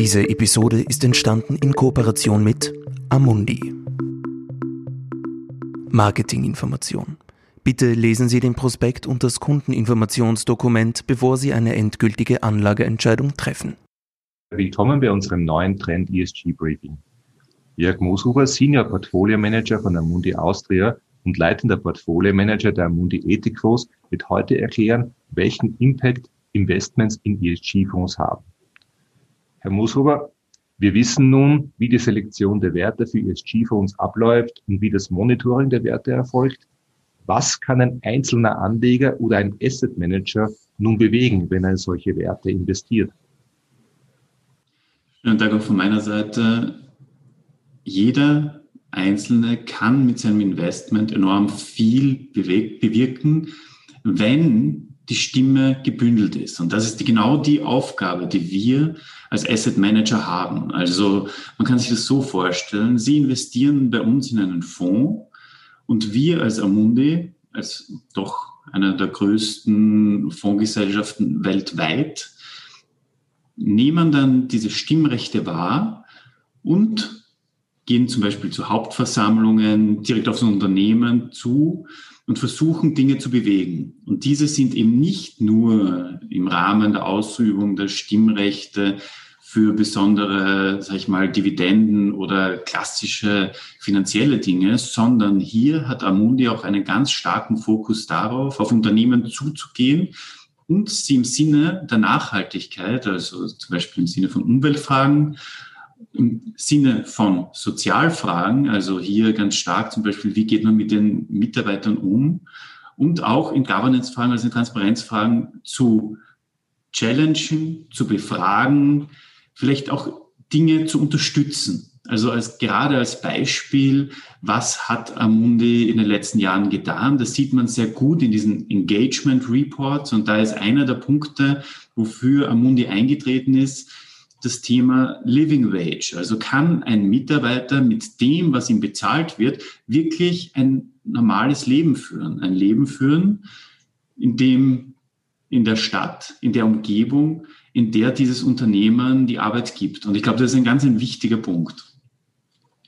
Diese Episode ist entstanden in Kooperation mit Amundi. Marketinginformation. Bitte lesen Sie den Prospekt und das Kundeninformationsdokument, bevor Sie eine endgültige Anlageentscheidung treffen. Willkommen bei unserem neuen Trend ESG Briefing. Jörg Mooshuber, Senior Portfolio Manager von Amundi Austria und leitender Portfolio Manager der Amundi Ethikfonds, wird heute erklären, welchen Impact Investments in ESG-Fonds haben. Herr Mooshuber, wir wissen nun, wie die Selektion der Werte für ESG-Fonds abläuft und wie das Monitoring der Werte erfolgt. Was kann ein einzelner Anleger oder ein Asset Manager nun bewegen, wenn er in solche Werte investiert? Schönen Dank auch von meiner Seite. Jeder Einzelne kann mit seinem Investment enorm viel bewirken, wenn die Stimme gebündelt ist. Und das ist die, genau die Aufgabe, die wir als Asset Manager haben. Also man kann sich das so vorstellen, Sie investieren bei uns in einen Fonds und wir als Amundi, als doch einer der größten Fondsgesellschaften weltweit, nehmen dann diese Stimmrechte wahr und gehen zum Beispiel zu Hauptversammlungen, direkt aufs Unternehmen zu und versuchen Dinge zu bewegen. Und diese sind eben nicht nur im Rahmen der Ausübung der Stimmrechte für besondere, sag ich mal, Dividenden oder klassische finanzielle Dinge, sondern hier hat Amundi auch einen ganz starken Fokus darauf, auf Unternehmen zuzugehen und sie im Sinne der Nachhaltigkeit, also zum Beispiel im Sinne von Umweltfragen, im Sinne von Sozialfragen, also hier ganz stark zum Beispiel, wie geht man mit den Mitarbeitern um und auch in Governance-Fragen, also in Transparenzfragen zu challengen, zu befragen, vielleicht auch Dinge zu unterstützen. Also als, gerade als Beispiel, was hat Amundi in den letzten Jahren getan? Das sieht man sehr gut in diesen Engagement Reports. Und da ist einer der Punkte, wofür Amundi eingetreten ist, das Thema Living Wage. Also kann ein Mitarbeiter mit dem, was ihm bezahlt wird, wirklich ein normales Leben führen. Ein Leben führen, in dem in der Stadt, in der Umgebung, in der dieses Unternehmen die Arbeit gibt. Und ich glaube, das ist ein ganz ein wichtiger Punkt.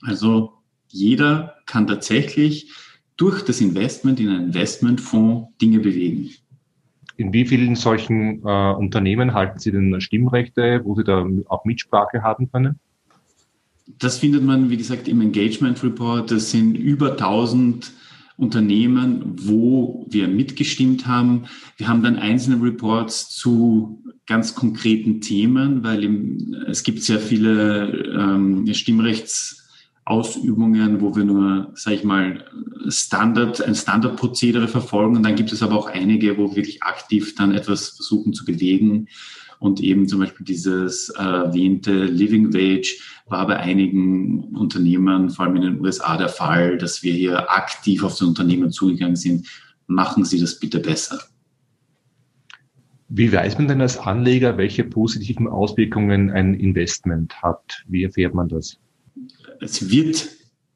Also jeder kann tatsächlich durch das Investment in einen Investmentfonds Dinge bewegen. In wie vielen solchen äh, Unternehmen halten Sie denn Stimmrechte, wo Sie da auch Mitsprache haben können? Das findet man, wie gesagt, im Engagement Report. Das sind über 1000 Unternehmen, wo wir mitgestimmt haben. Wir haben dann einzelne Reports zu ganz konkreten Themen, weil es gibt sehr viele ähm, Stimmrechtsausübungen, wo wir nur, sage ich mal, Standard, ein Standardprozedere verfolgen. Und dann gibt es aber auch einige, wo wir wirklich aktiv dann etwas versuchen zu bewegen. Und eben zum Beispiel dieses äh, erwähnte Living Wage war bei einigen Unternehmen, vor allem in den USA, der Fall, dass wir hier aktiv auf das Unternehmen zugegangen sind. Machen Sie das bitte besser. Wie weiß man denn als Anleger, welche positiven Auswirkungen ein Investment hat? Wie erfährt man das? Es wird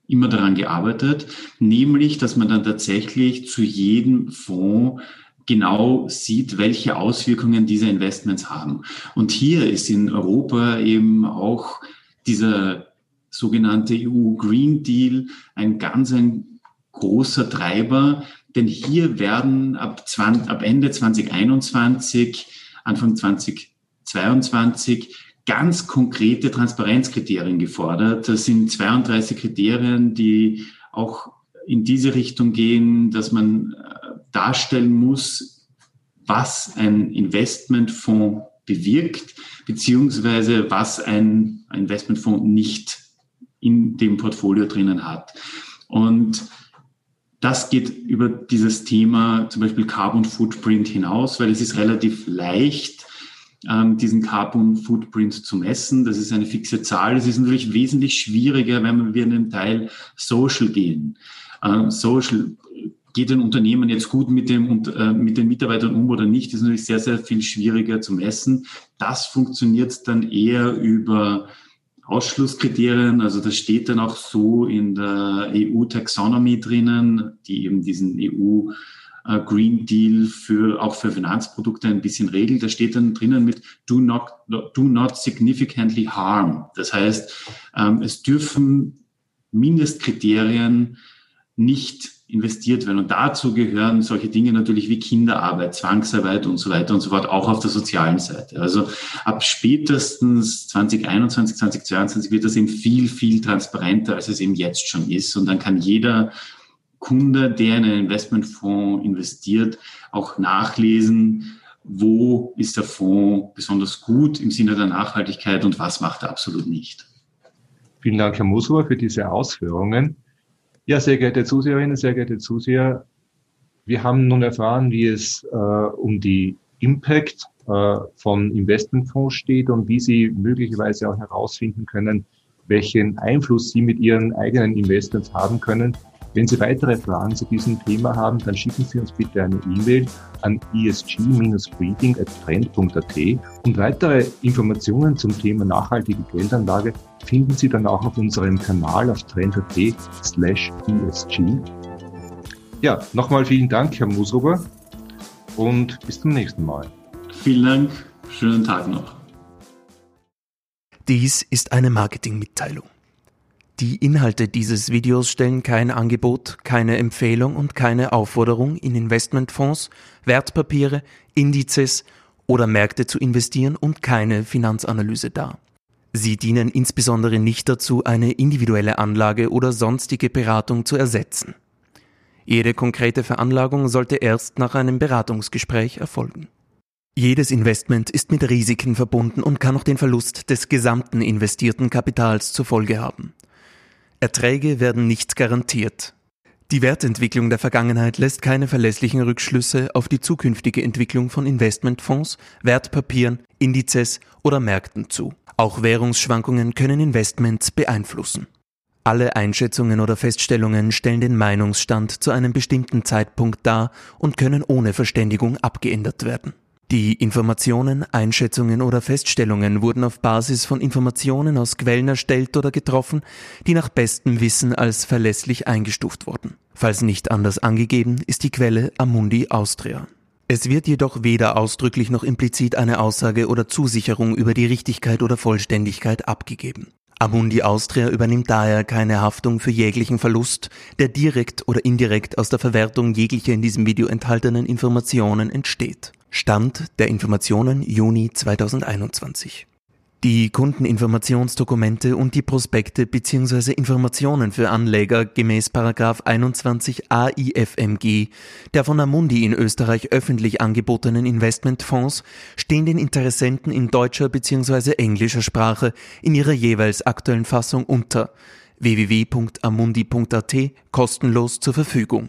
immer daran gearbeitet, nämlich, dass man dann tatsächlich zu jedem Fonds genau sieht, welche Auswirkungen diese Investments haben. Und hier ist in Europa eben auch dieser sogenannte EU Green Deal ein ganz ein großer Treiber, denn hier werden ab, 20, ab Ende 2021, Anfang 2022 ganz konkrete Transparenzkriterien gefordert. Das sind 32 Kriterien, die auch in diese Richtung gehen, dass man äh, darstellen muss, was ein Investmentfonds bewirkt, beziehungsweise was ein Investmentfonds nicht in dem Portfolio drinnen hat. Und das geht über dieses Thema zum Beispiel Carbon Footprint hinaus, weil es ist relativ leicht, diesen Carbon Footprint zu messen. Das ist eine fixe Zahl. Es ist natürlich wesentlich schwieriger, wenn wir in den Teil Social gehen. Ähm, Social geht ein Unternehmen jetzt gut mit, dem, äh, mit den Mitarbeitern um oder nicht, ist natürlich sehr, sehr viel schwieriger zu messen. Das funktioniert dann eher über Ausschlusskriterien, also das steht dann auch so in der EU-Taxonomy drinnen, die eben diesen EU Green Deal für auch für Finanzprodukte ein bisschen regelt. Da steht dann drinnen mit do not, do not significantly harm. Das heißt, ähm, es dürfen Mindestkriterien nicht investiert werden. Und dazu gehören solche Dinge natürlich wie Kinderarbeit, Zwangsarbeit und so weiter und so fort, auch auf der sozialen Seite. Also ab spätestens 2021, 2022 wird das eben viel, viel transparenter, als es eben jetzt schon ist. Und dann kann jeder Kunde, der in einen Investmentfonds investiert, auch nachlesen, wo ist der Fonds besonders gut im Sinne der Nachhaltigkeit und was macht er absolut nicht. Vielen Dank, Herr Musor, für diese Ausführungen. Ja, sehr geehrte Zuseherinnen, sehr geehrte Zuseher, wir haben nun erfahren, wie es äh, um die Impact äh, von Investmentfonds steht und wie Sie möglicherweise auch herausfinden können, welchen Einfluss Sie mit Ihren eigenen Investments haben können. Wenn Sie weitere Fragen zu diesem Thema haben, dann schicken Sie uns bitte eine E-Mail an esg-briefing.trend.at und weitere Informationen zum Thema nachhaltige Geldanlage finden Sie dann auch auf unserem Kanal auf trend.at slash ESG. Ja, nochmal vielen Dank, Herr Musruber, und bis zum nächsten Mal. Vielen Dank, schönen Tag noch. Dies ist eine Marketingmitteilung. Die Inhalte dieses Videos stellen kein Angebot, keine Empfehlung und keine Aufforderung, in Investmentfonds, Wertpapiere, Indizes oder Märkte zu investieren und keine Finanzanalyse dar. Sie dienen insbesondere nicht dazu, eine individuelle Anlage oder sonstige Beratung zu ersetzen. Jede konkrete Veranlagung sollte erst nach einem Beratungsgespräch erfolgen. Jedes Investment ist mit Risiken verbunden und kann auch den Verlust des gesamten investierten Kapitals zur Folge haben. Erträge werden nicht garantiert. Die Wertentwicklung der Vergangenheit lässt keine verlässlichen Rückschlüsse auf die zukünftige Entwicklung von Investmentfonds, Wertpapieren, Indizes oder Märkten zu. Auch Währungsschwankungen können Investments beeinflussen. Alle Einschätzungen oder Feststellungen stellen den Meinungsstand zu einem bestimmten Zeitpunkt dar und können ohne Verständigung abgeändert werden. Die Informationen, Einschätzungen oder Feststellungen wurden auf Basis von Informationen aus Quellen erstellt oder getroffen, die nach bestem Wissen als verlässlich eingestuft wurden. Falls nicht anders angegeben, ist die Quelle Amundi Austria. Es wird jedoch weder ausdrücklich noch implizit eine Aussage oder Zusicherung über die Richtigkeit oder Vollständigkeit abgegeben. Amundi Austria übernimmt daher keine Haftung für jeglichen Verlust, der direkt oder indirekt aus der Verwertung jeglicher in diesem Video enthaltenen Informationen entsteht. Stand der Informationen Juni 2021. Die Kundeninformationsdokumente und die Prospekte bzw. Informationen für Anleger gemäß 21 AIFMG der von Amundi in Österreich öffentlich angebotenen Investmentfonds stehen den Interessenten in deutscher bzw. englischer Sprache in ihrer jeweils aktuellen Fassung unter www.amundi.at kostenlos zur Verfügung.